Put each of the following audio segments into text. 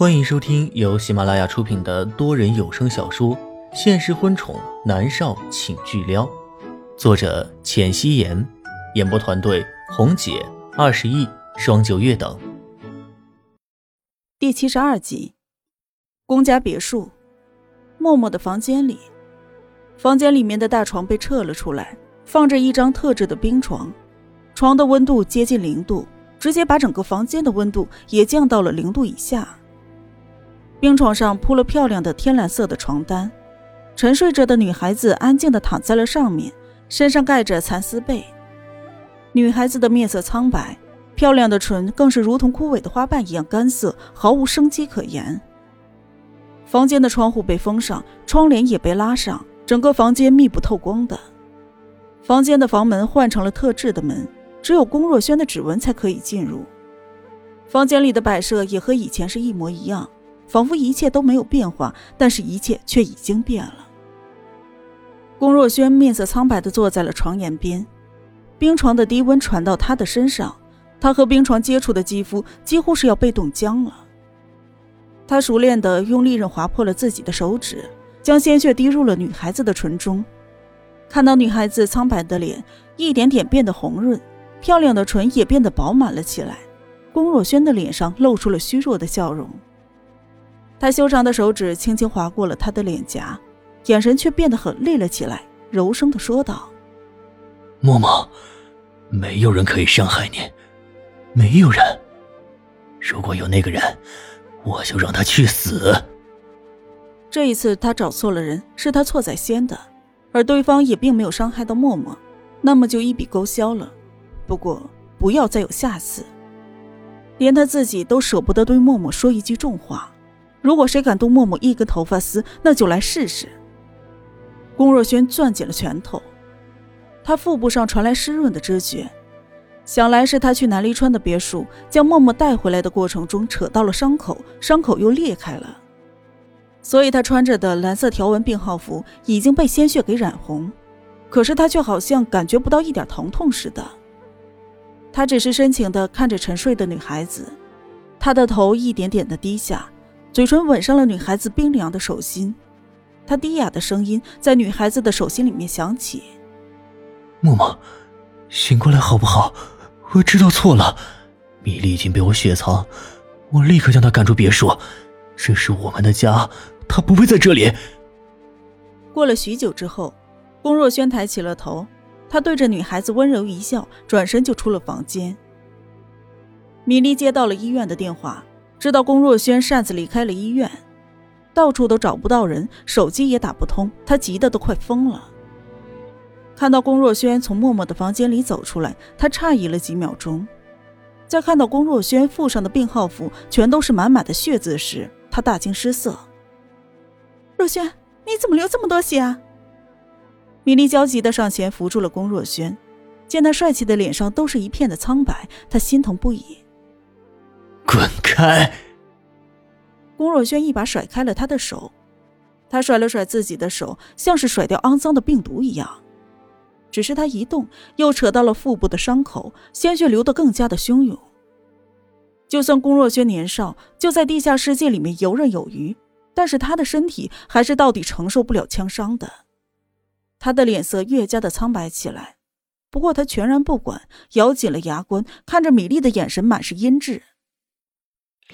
欢迎收听由喜马拉雅出品的多人有声小说《现实婚宠男少请巨撩》，作者：浅汐颜，演播团队：红姐、二十亿、双九月等。第七十二集，公家别墅，默默的房间里，房间里面的大床被撤了出来，放着一张特制的冰床，床的温度接近零度，直接把整个房间的温度也降到了零度以下。病床上铺了漂亮的天蓝色的床单，沉睡着的女孩子安静地躺在了上面，身上盖着蚕丝被。女孩子的面色苍白，漂亮的唇更是如同枯萎的花瓣一样干涩，毫无生机可言。房间的窗户被封上，窗帘也被拉上，整个房间密不透光的。房间的房门换成了特制的门，只有龚若轩的指纹才可以进入。房间里的摆设也和以前是一模一样。仿佛一切都没有变化，但是一切却已经变了。龚若轩面色苍白地坐在了床沿边，冰床的低温传到他的身上，他和冰床接触的肌肤几乎是要被冻僵了。他熟练地用利刃划破了自己的手指，将鲜血滴入了女孩子的唇中。看到女孩子苍白的脸一点点变得红润，漂亮的唇也变得饱满了起来，龚若轩的脸上露出了虚弱的笑容。他修长的手指轻轻划过了她的脸颊，眼神却变得很累了起来，柔声的说道：“默默，没有人可以伤害你，没有人。如果有那个人，我就让他去死。”这一次他找错了人，是他错在先的，而对方也并没有伤害到默默，那么就一笔勾销了。不过不要再有下次，连他自己都舍不得对默默说一句重话。如果谁敢动默默一根头发丝，那就来试试。龚若轩攥紧了拳头，他腹部上传来湿润的知觉，想来是他去南离川的别墅将默默带回来的过程中扯到了伤口，伤口又裂开了，所以他穿着的蓝色条纹病号服已经被鲜血给染红，可是他却好像感觉不到一点疼痛似的。他只是深情地看着沉睡的女孩子，他的头一点点地低下。嘴唇吻上了女孩子冰凉的手心，他低哑的声音在女孩子的手心里面响起：“默默，醒过来好不好？我知道错了，米粒已经被我雪藏，我立刻将她赶出别墅。这是我们的家，她不会在这里。”过了许久之后，龚若轩抬起了头，他对着女孩子温柔一笑，转身就出了房间。米粒接到了医院的电话。知道龚若轩擅自离开了医院，到处都找不到人，手机也打不通，他急得都快疯了。看到龚若轩从默默的房间里走出来，他诧异了几秒钟，在看到龚若轩腹上的病号服全都是满满的血渍时，他大惊失色。若轩，你怎么流这么多血啊？米莉焦急的上前扶住了龚若轩，见他帅气的脸上都是一片的苍白，他心疼不已。滚开！龚若轩一把甩开了他的手，他甩了甩自己的手，像是甩掉肮脏的病毒一样。只是他一动，又扯到了腹部的伤口，鲜血流得更加的汹涌。就算龚若轩年少，就在地下世界里面游刃有余，但是他的身体还是到底承受不了枪伤的。他的脸色越加的苍白起来，不过他全然不管，咬紧了牙关，看着米粒的眼神满是阴鸷。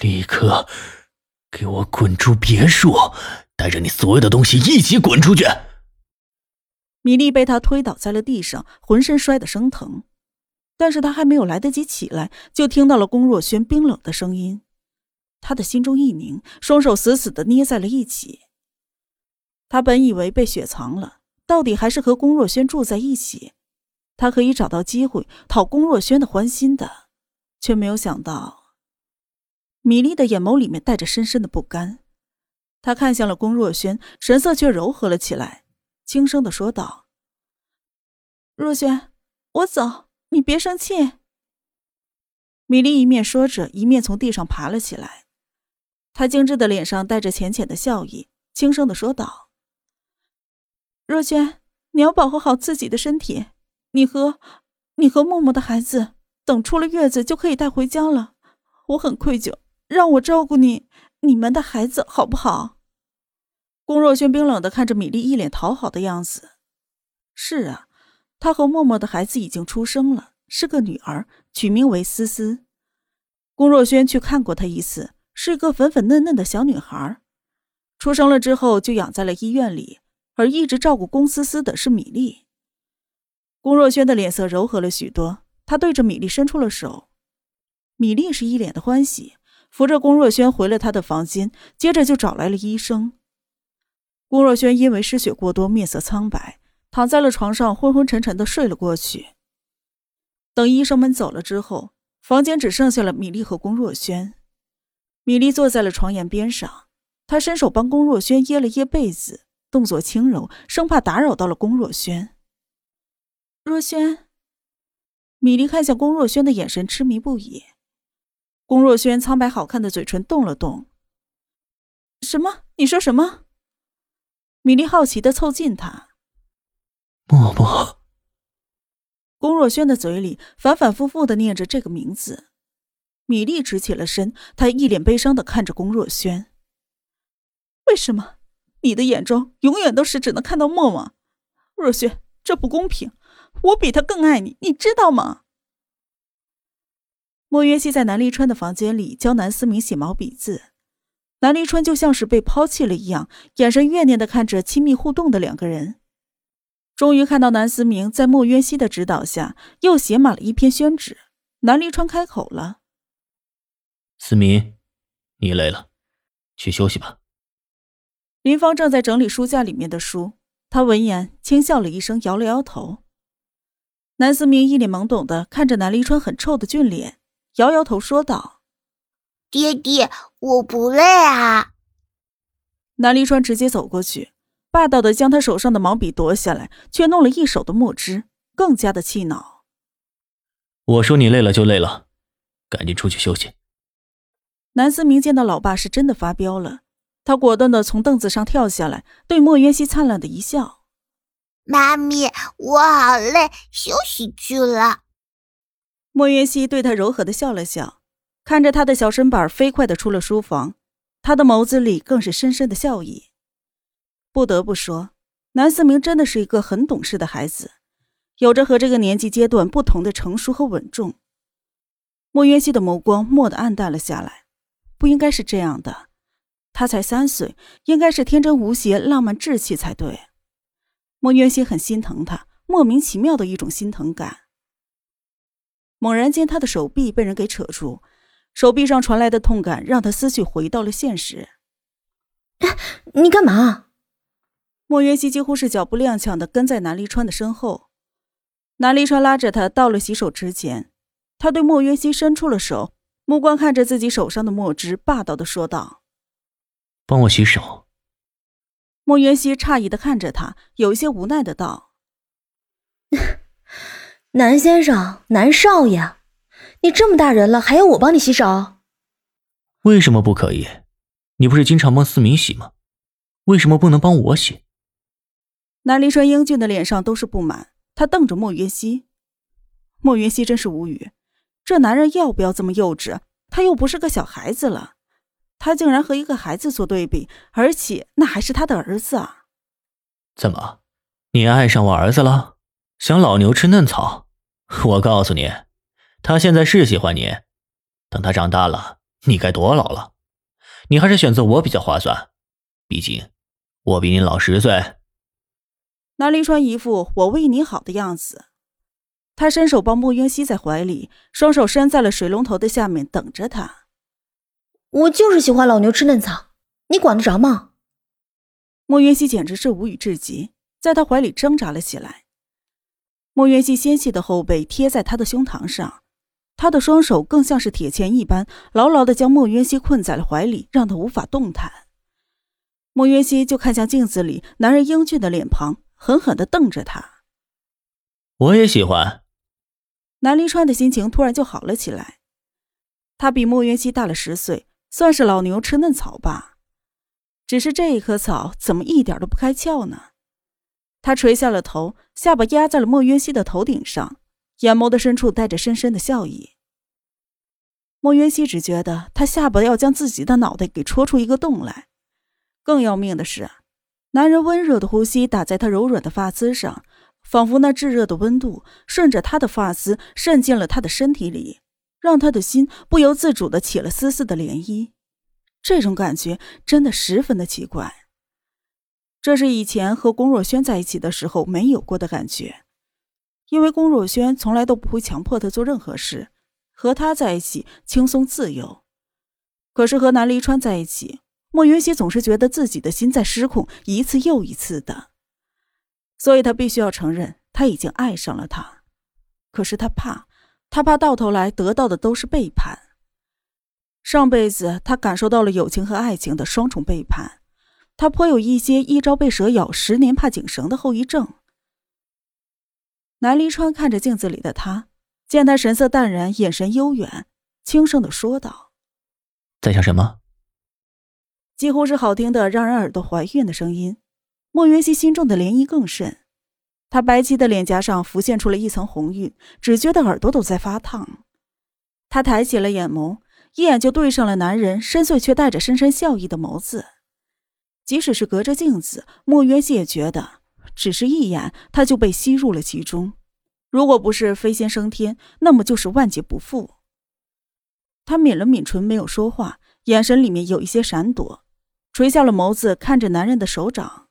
立刻给我滚出别墅，带着你所有的东西一起滚出去！米莉被他推倒在了地上，浑身摔得生疼，但是他还没有来得及起来，就听到了龚若轩冰冷的声音。他的心中一凝，双手死死的捏在了一起。他本以为被雪藏了，到底还是和龚若轩住在一起，他可以找到机会讨龚若轩的欢心的，却没有想到。米莉的眼眸里面带着深深的不甘，她看向了龚若轩，神色却柔和了起来，轻声的说道：“若轩，我走，你别生气。”米莉一面说着，一面从地上爬了起来，她精致的脸上带着浅浅的笑意，轻声的说道：“若轩，你要保护好自己的身体，你和你和默默的孩子，等出了月子就可以带回家了。我很愧疚。”让我照顾你，你们的孩子好不好？龚若轩冰冷的看着米粒，一脸讨好的样子。是啊，他和默默的孩子已经出生了，是个女儿，取名为思思。龚若轩去看过她一次，是一个粉粉嫩嫩的小女孩。出生了之后就养在了医院里，而一直照顾龚思思的是米粒。龚若轩的脸色柔和了许多，他对着米粒伸出了手。米粒是一脸的欢喜。扶着龚若轩回了他的房间，接着就找来了医生。龚若轩因为失血过多，面色苍白，躺在了床上，昏昏沉沉的睡了过去。等医生们走了之后，房间只剩下了米粒和龚若轩。米粒坐在了床沿边上，她伸手帮龚若轩掖了掖被子，动作轻柔，生怕打扰到了龚若轩。若轩，米粒看向龚若轩的眼神痴迷不已。龚若轩苍白好看的嘴唇动了动。什么？你说什么？米粒好奇的凑近他。默默。龚若轩的嘴里反反复复的念着这个名字。米粒直起了身，她一脸悲伤的看着龚若轩。为什么？你的眼中永远都是只能看到默默？若轩，这不公平！我比他更爱你，你知道吗？莫约西在南立川的房间里教南思明写毛笔字，南立川就像是被抛弃了一样，眼神怨念的看着亲密互动的两个人。终于看到南思明在莫约西的指导下又写满了一篇宣纸，南立川开口了：“思明，你累了，去休息吧。”林芳正在整理书架里面的书，他闻言轻笑了一声，摇了摇头。南思明一脸懵懂的看着南立川很臭的俊脸。摇摇头说道：“爹爹，我不累啊。”南离川直接走过去，霸道的将他手上的毛笔夺下来，却弄了一手的墨汁，更加的气恼。我说你累了就累了，赶紧出去休息。南思明见到老爸是真的发飙了，他果断的从凳子上跳下来，对莫渊熙灿烂的一笑：“妈咪，我好累，休息去了。”莫云熙对他柔和的笑了笑，看着他的小身板飞快的出了书房，他的眸子里更是深深的笑意。不得不说，南思明真的是一个很懂事的孩子，有着和这个年纪阶段不同的成熟和稳重。莫云熙的眸光蓦地暗淡了下来，不应该是这样的，他才三岁，应该是天真无邪、浪漫稚气才对。莫云熙很心疼他，莫名其妙的一种心疼感。猛然间，他的手臂被人给扯住，手臂上传来的痛感让他思绪回到了现实。你干嘛？莫元熙几乎是脚步踉跄的跟在南离川的身后。南离川拉着他到了洗手池前，他对莫元熙伸出了手，目光看着自己手上的墨汁，霸道的说道：“帮我洗手。”莫元熙诧异的看着他，有些无奈的道。南先生，南少爷，你这么大人了，还要我帮你洗手？为什么不可以？你不是经常帮思明洗吗？为什么不能帮我洗？南离川英俊的脸上都是不满，他瞪着莫云熙。莫云熙真是无语，这男人要不要这么幼稚？他又不是个小孩子了，他竟然和一个孩子做对比，而且那还是他的儿子啊！怎么，你爱上我儿子了？想老牛吃嫩草，我告诉你，他现在是喜欢你，等他长大了，你该多老了？你还是选择我比较划算，毕竟我比你老十岁。南离川一副我为你好的样子，他伸手抱莫云熙在怀里，双手伸在了水龙头的下面，等着他。我就是喜欢老牛吃嫩草，你管得着吗？莫云熙简直是无语至极，在他怀里挣扎了起来。莫元熙纤细的后背贴在他的胸膛上，他的双手更像是铁钳一般，牢牢的将莫元熙困在了怀里，让他无法动弹。莫元熙就看向镜子里男人英俊的脸庞，狠狠的瞪着他。我也喜欢。南离川的心情突然就好了起来。他比莫元熙大了十岁，算是老牛吃嫩草吧。只是这一棵草怎么一点都不开窍呢？他垂下了头，下巴压在了莫渊熙的头顶上，眼眸的深处带着深深的笑意。莫云熙只觉得他下巴要将自己的脑袋给戳出一个洞来。更要命的是，男人温热的呼吸打在他柔软的发丝上，仿佛那炙热的温度顺着他的发丝渗进了他的身体里，让他的心不由自主的起了丝丝的涟漪。这种感觉真的十分的奇怪，这是以前和龚若轩在一起的时候没有过的感觉，因为龚若轩从来都不会强迫他做任何事，和他在一起轻松自由。可是和南离川在一起，莫云熙总是觉得自己的心在失控，一次又一次的，所以他必须要承认他已经爱上了他，可是他怕，他怕到头来得到的都是背叛。上辈子，他感受到了友情和爱情的双重背叛，他颇有一些一朝被蛇咬，十年怕井绳的后遗症。南离川看着镜子里的他，见他神色淡然，眼神悠远，轻声的说道：“在想什么？”几乎是好听的让人耳朵怀孕的声音。莫云熙心中的涟漪更甚，他白皙的脸颊上浮现出了一层红晕，只觉得耳朵都在发烫。他抬起了眼眸。一眼就对上了男人深邃却带着深深笑意的眸子，即使是隔着镜子，莫渊熙也觉得，只是一眼他就被吸入了其中。如果不是飞仙升天，那么就是万劫不复。他抿了抿唇，没有说话，眼神里面有一些闪躲，垂下了眸子看着男人的手掌。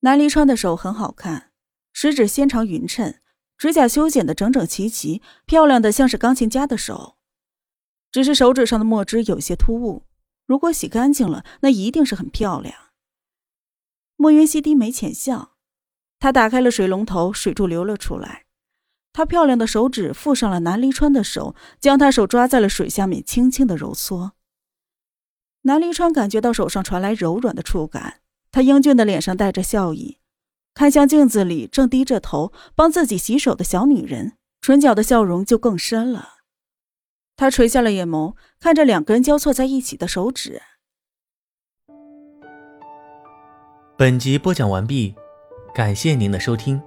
南离川的手很好看，食指纤长匀称，指甲修剪的整整齐齐，漂亮的像是钢琴家的手。只是手指上的墨汁有些突兀，如果洗干净了，那一定是很漂亮。莫云溪低眉浅笑，他打开了水龙头，水柱流了出来。他漂亮的手指附上了南离川的手，将他手抓在了水下面，轻轻的揉搓。南离川感觉到手上传来柔软的触感，他英俊的脸上带着笑意，看向镜子里正低着头帮自己洗手的小女人，唇角的笑容就更深了。他垂下了眼眸，看着两根交错在一起的手指。本集播讲完毕，感谢您的收听。